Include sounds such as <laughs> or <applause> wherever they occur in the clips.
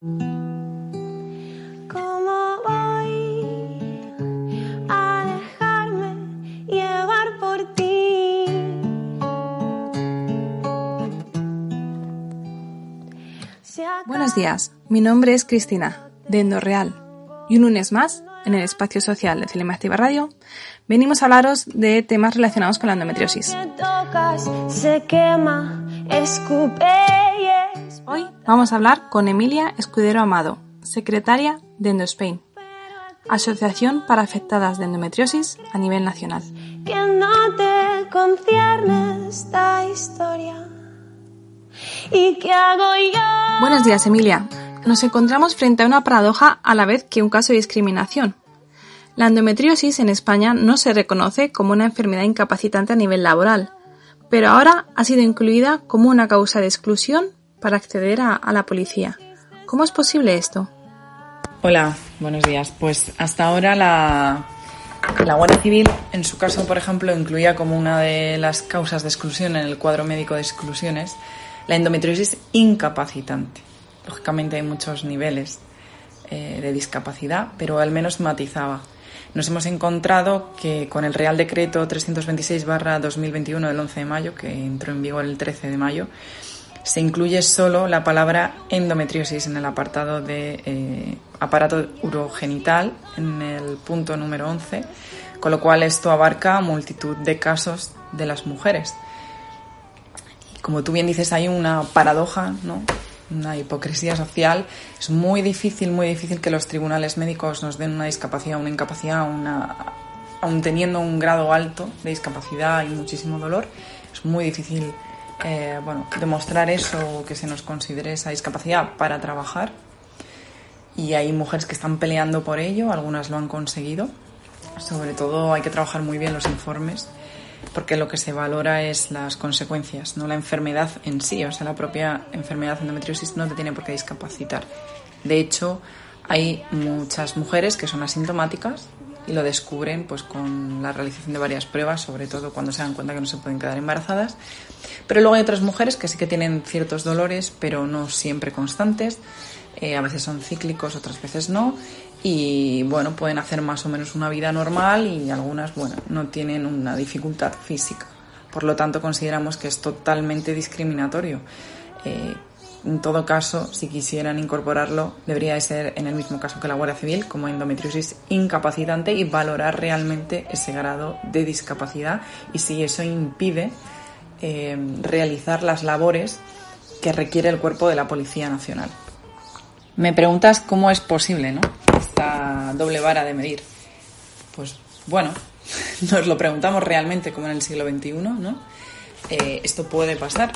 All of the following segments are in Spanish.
¿Cómo voy a dejarme llevar por ti? Buenos días, mi nombre es Cristina, de Endorreal, y un lunes más, en el espacio social de Cinema Activa Radio, venimos a hablaros de temas relacionados con la endometriosis. Me tocas, se quema, escupe Hoy vamos a hablar con Emilia Escudero Amado, secretaria de Endospain, Asociación para Afectadas de Endometriosis a nivel nacional. que no te concierne esta historia. ¿Y qué hago yo? Buenos días, Emilia. Nos encontramos frente a una paradoja a la vez que un caso de discriminación. La endometriosis en España no se reconoce como una enfermedad incapacitante a nivel laboral, pero ahora ha sido incluida como una causa de exclusión para acceder a, la policía. ¿Cómo es posible esto? Hola, buenos días. Pues hasta ahora la, la Guardia Civil, en su caso, por ejemplo, incluía como una de las causas de exclusión en el cuadro médico de exclusiones la endometriosis incapacitante. Lógicamente hay muchos niveles eh, de discapacidad, pero al menos matizaba. Nos hemos encontrado que con el Real Decreto 326-2021 del 11 de mayo, que entró en vigor el 13 de mayo, se incluye solo la palabra endometriosis en el apartado de eh, aparato urogenital, en el punto número 11, con lo cual esto abarca multitud de casos de las mujeres. Y como tú bien dices, hay una paradoja, ¿no? una hipocresía social. Es muy difícil, muy difícil que los tribunales médicos nos den una discapacidad, una incapacidad, una, aun teniendo un grado alto de discapacidad y muchísimo dolor, es muy difícil eh, bueno, demostrar eso, que se nos considere esa discapacidad para trabajar. Y hay mujeres que están peleando por ello, algunas lo han conseguido. Sobre todo hay que trabajar muy bien los informes, porque lo que se valora es las consecuencias, no la enfermedad en sí. O sea, la propia enfermedad endometriosis no te tiene por qué discapacitar. De hecho, hay muchas mujeres que son asintomáticas y lo descubren pues con la realización de varias pruebas, sobre todo cuando se dan cuenta que no se pueden quedar embarazadas. Pero luego hay otras mujeres que sí que tienen ciertos dolores, pero no siempre constantes. Eh, a veces son cíclicos, otras veces no. Y bueno, pueden hacer más o menos una vida normal y algunas, bueno, no tienen una dificultad física. Por lo tanto, consideramos que es totalmente discriminatorio. Eh, en todo caso, si quisieran incorporarlo, debería de ser en el mismo caso que la Guardia Civil, como endometriosis incapacitante y valorar realmente ese grado de discapacidad y si eso impide eh, realizar las labores que requiere el cuerpo de la Policía Nacional. Me preguntas cómo es posible, ¿no? Esta doble vara de medir. Pues bueno, <laughs> nos lo preguntamos realmente como en el siglo XXI, ¿no? Eh, esto puede pasar.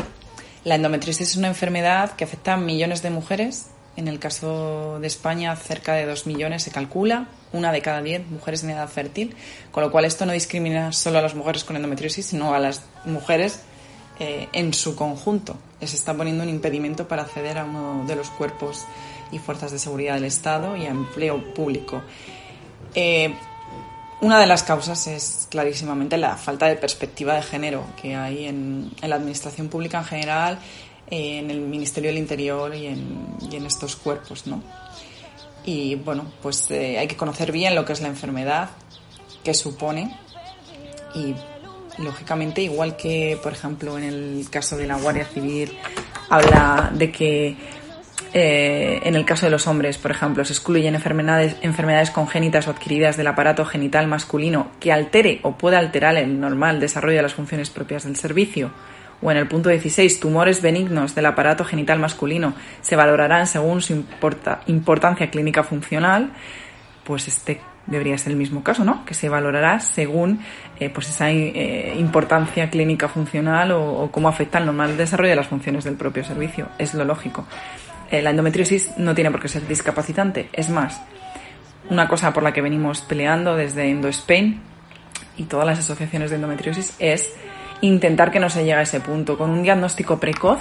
La endometriosis es una enfermedad que afecta a millones de mujeres. En el caso de España, cerca de 2 millones se calcula, una de cada 10 mujeres en edad fértil, con lo cual esto no discrimina solo a las mujeres con endometriosis, sino a las mujeres eh, en su conjunto. Les está poniendo un impedimento para acceder a uno de los cuerpos y fuerzas de seguridad del Estado y a empleo público. Eh, una de las causas es clarísimamente la falta de perspectiva de género que hay en, la administración pública en general, en el Ministerio del Interior y en, y en estos cuerpos, ¿no? Y bueno, pues eh, hay que conocer bien lo que es la enfermedad, qué supone y lógicamente igual que por ejemplo en el caso de la Guardia Civil habla de que eh, en el caso de los hombres, por ejemplo, se excluyen enfermedades, congénitas o adquiridas del aparato genital masculino que altere o pueda alterar el normal desarrollo de las funciones propias del servicio. O en el punto 16, tumores benignos del aparato genital masculino se valorarán según su importa- importancia clínica funcional. Pues este debería ser el mismo caso, ¿no? Que se valorará según eh, pues esa eh, importancia clínica funcional o, o cómo afecta el normal desarrollo de las funciones del propio servicio. Es lo lógico. La endometriosis no tiene por qué ser discapacitante. Es más, una cosa por la que venimos peleando desde EndoSpain y todas las asociaciones de endometriosis es intentar que no se llegue a ese punto. Con un diagnóstico precoz,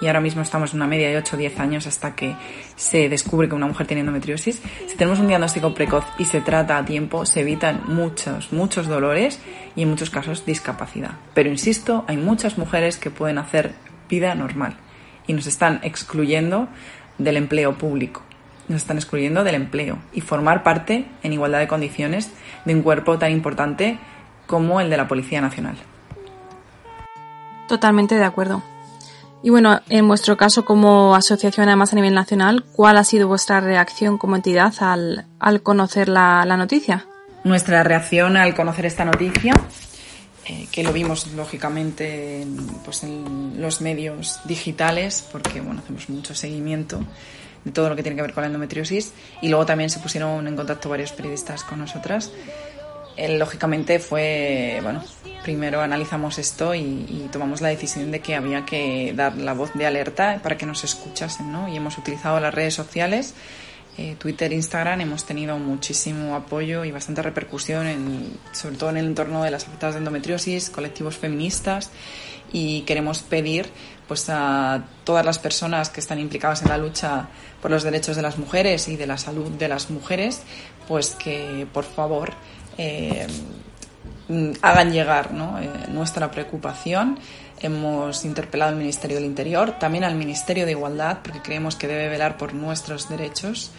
y ahora mismo estamos en una media de 8 o 10 años hasta que se descubre que una mujer tiene endometriosis, si tenemos un diagnóstico precoz y se trata a tiempo, se evitan muchos, muchos dolores y en muchos casos discapacidad. Pero insisto, hay muchas mujeres que pueden hacer vida normal y nos están excluyendo del empleo público. Nos están excluyendo del empleo y formar parte en igualdad de condiciones de un cuerpo tan importante como el de la Policía Nacional. Totalmente de acuerdo. Y bueno, en vuestro caso como asociación además a nivel nacional, ¿cuál ha sido vuestra reacción como entidad al, al conocer la, la, noticia? Nuestra reacción al conocer esta noticia, eh, que lo vimos lógicamente en, pues en los medios digitales, porque bueno, hacemos mucho seguimiento de todo lo que tiene que ver con la endometriosis, y luego también se pusieron en contacto varios periodistas con nosotras. Eh, lógicamente fue, bueno, primero analizamos esto y, y, tomamos la decisión de que había que dar la voz de alerta para que nos escuchasen, ¿no? Y hemos utilizado las redes sociales, eh, Twitter, Instagram, hemos tenido muchísimo apoyo y bastante repercusión, en, sobre todo en el entorno de las afectadas de endometriosis, colectivos feministas, y queremos pedir pues a todas las personas que están implicadas en la lucha por los derechos de las mujeres y de la salud de las mujeres, pues que por favor eh, hagan llegar eh, nuestra preocupación. Hemos interpelado al Ministerio del Interior, también al Ministerio de Igualdad, porque creemos que debe velar por nuestros derechos,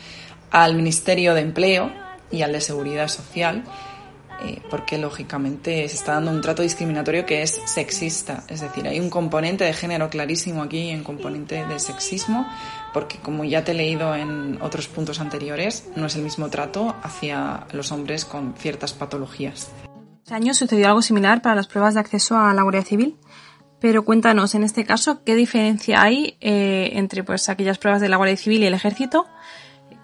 al Ministerio de Empleo y al de Seguridad Social, eh, porque lógicamente se está dando un trato discriminatorio que es sexista. Es decir, hay un componente de género clarísimo aquí y un componente de sexismo, porque como ya te he leído en otros puntos anteriores, no es el mismo trato hacia los hombres con ciertas patologías. Este año sucedió algo similar para las pruebas de acceso a la Guardia Civil. Pero cuéntanos, en este caso, ¿qué diferencia hay eh, entre pues, aquellas pruebas de la Guardia Civil y el Ejército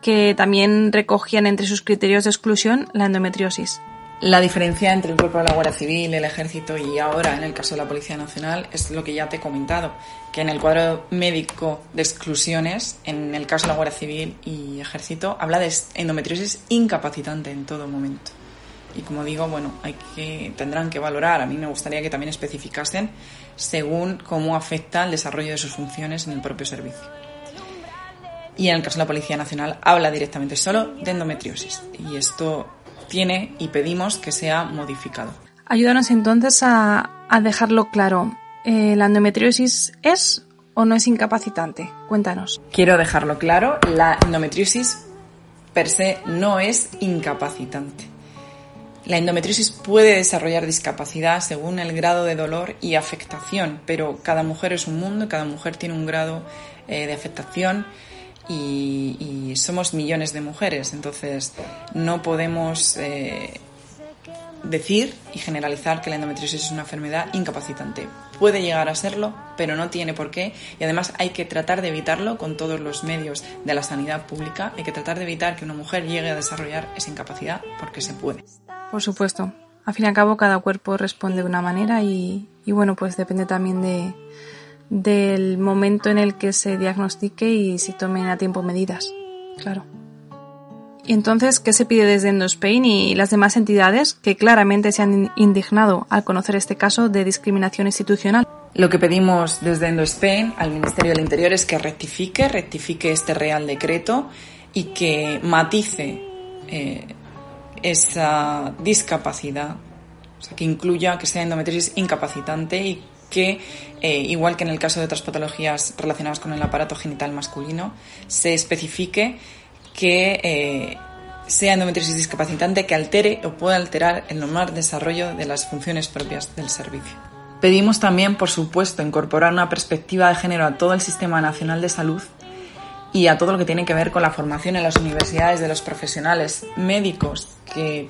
que también recogían entre sus criterios de exclusión la endometriosis? La diferencia entre el cuerpo de la Guardia Civil, el Ejército y ahora en el caso de la Policía Nacional es lo que ya te he comentado, que en el cuadro médico de exclusiones, en el caso de la Guardia Civil y Ejército, habla de endometriosis incapacitante en todo momento. Y como digo, bueno, hay que, tendrán que valorar. A mí me gustaría que también especificasen según cómo afecta el desarrollo de sus funciones en el propio servicio. Y en el caso de la Policía Nacional habla directamente solo de endometriosis. Y esto tiene y pedimos que sea modificado. Ayúdanos entonces a, a dejarlo claro. Eh, ¿La endometriosis es o no es incapacitante? Cuéntanos. Quiero dejarlo claro, la endometriosis per se no es incapacitante. La endometriosis puede desarrollar discapacidad según el grado de dolor y afectación, pero cada mujer es un mundo, cada mujer tiene un grado eh, de afectación y, somos millones de mujeres, entonces no podemos eh, decir y generalizar que la endometriosis es una enfermedad incapacitante. Puede llegar a serlo, pero no tiene por qué y además hay que tratar de evitarlo con todos los medios de la sanidad pública, hay que tratar de evitar que una mujer llegue a desarrollar esa incapacidad porque se puede. Por supuesto. Al fin y al cabo, cada cuerpo responde de una manera y, bueno, pues depende también de, del momento en el que se diagnostique y si tomen a tiempo medidas. Claro. Entonces, ¿qué se pide desde Endospain y las demás entidades que claramente se han indignado al conocer este caso de discriminación institucional? Lo que pedimos desde Endospain al Ministerio del Interior es que rectifique, rectifique este Real Decreto y que matice eh, esa discapacidad, o sea, que incluya que sea endometriosis incapacitante y que, eh, igual que en el caso de otras patologías relacionadas con el aparato genital masculino, se especifique que eh, sea endometriosis discapacitante que altere o pueda alterar el normal desarrollo de las funciones propias del servicio. Pedimos también, por supuesto, incorporar una perspectiva de género a todo el Sistema Nacional de Salud y a todo lo que tiene que ver con la formación en las universidades de los profesionales médicos que,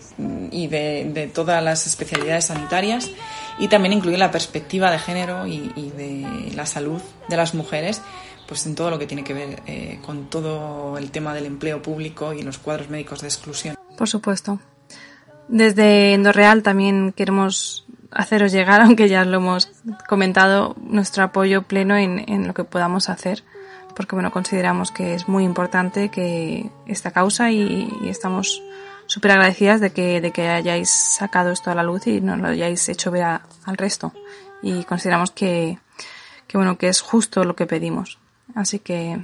y de, de todas las especialidades sanitarias y también incluir la perspectiva de género y, y, de la salud de las mujeres pues en todo lo que tiene que ver eh, con todo el tema del empleo público y los cuadros médicos de exclusión. Por supuesto. Desde Endorreal también queremos haceros llegar, <laughs> aunque ya lo hemos comentado, nuestro apoyo pleno en, en lo que podamos hacer porque bueno, consideramos que es muy importante que esta causa y, y estamos súper agradecidas de que, de que hayáis sacado esto a la luz y nos lo hayáis hecho ver a, al resto. Y consideramos que, que bueno, que es justo lo que pedimos. Así que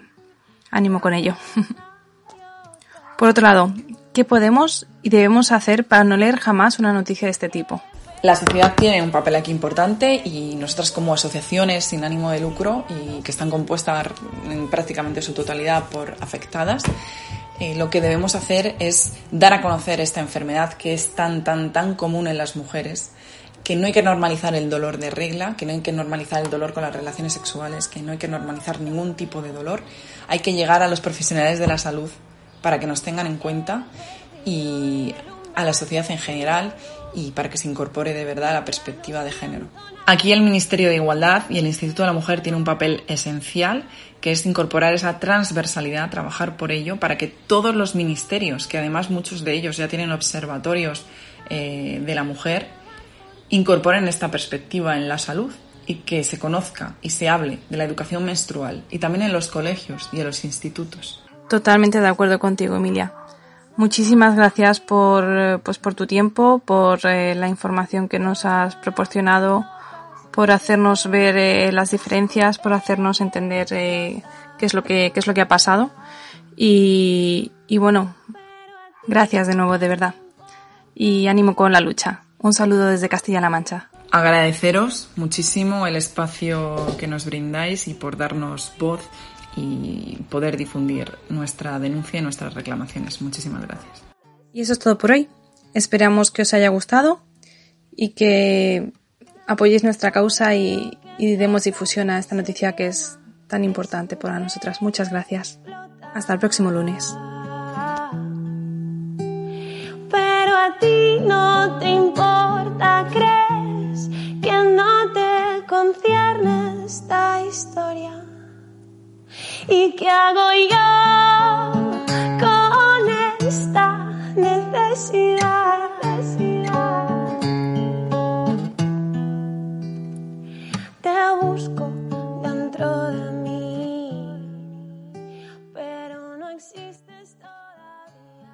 ánimo con ello. <laughs> Por otro lado, ¿qué podemos y debemos hacer para no leer jamás una noticia de este tipo? La sociedad tiene un papel aquí importante y nosotras como asociaciones sin ánimo de lucro y que están compuestas en prácticamente su totalidad por afectadas, eh, lo que debemos hacer es dar a conocer esta enfermedad que es tan, tan, tan común en las mujeres, que no hay que normalizar el dolor de regla, que no hay que normalizar el dolor con las relaciones sexuales, que no hay que normalizar ningún tipo de dolor. Hay que llegar a los profesionales de la salud para que nos tengan en cuenta y a la sociedad en general y para que se incorpore de verdad la perspectiva de género. Aquí el Ministerio de Igualdad y el Instituto de la Mujer tienen un papel esencial, que es incorporar esa transversalidad, trabajar por ello, para que todos los ministerios, que además muchos de ellos ya tienen observatorios eh, de la mujer, incorporen esta perspectiva en la salud y que se conozca y se hable de la educación menstrual y también en los colegios y en los institutos. Totalmente de acuerdo contigo, Emilia. Muchísimas gracias por, pues, por tu tiempo, por eh, la información que nos has proporcionado, por hacernos ver eh, las diferencias, por hacernos entender eh, qué es lo que qué es lo que ha pasado y, y bueno, gracias de nuevo de verdad y ánimo con la lucha. Un saludo desde Castilla-La Mancha. Agradeceros muchísimo el espacio que nos brindáis y por darnos voz y poder difundir nuestra denuncia y nuestras reclamaciones. Muchísimas gracias. Y eso es todo por hoy. Esperamos que os haya gustado y que apoyéis nuestra causa y, y demos difusión a esta noticia que es tan importante para nosotras. Muchas gracias. Hasta el próximo lunes. a ti no te importa, crees que no te concierne esta historia. ¿Y qué hago yo con esta necesidad?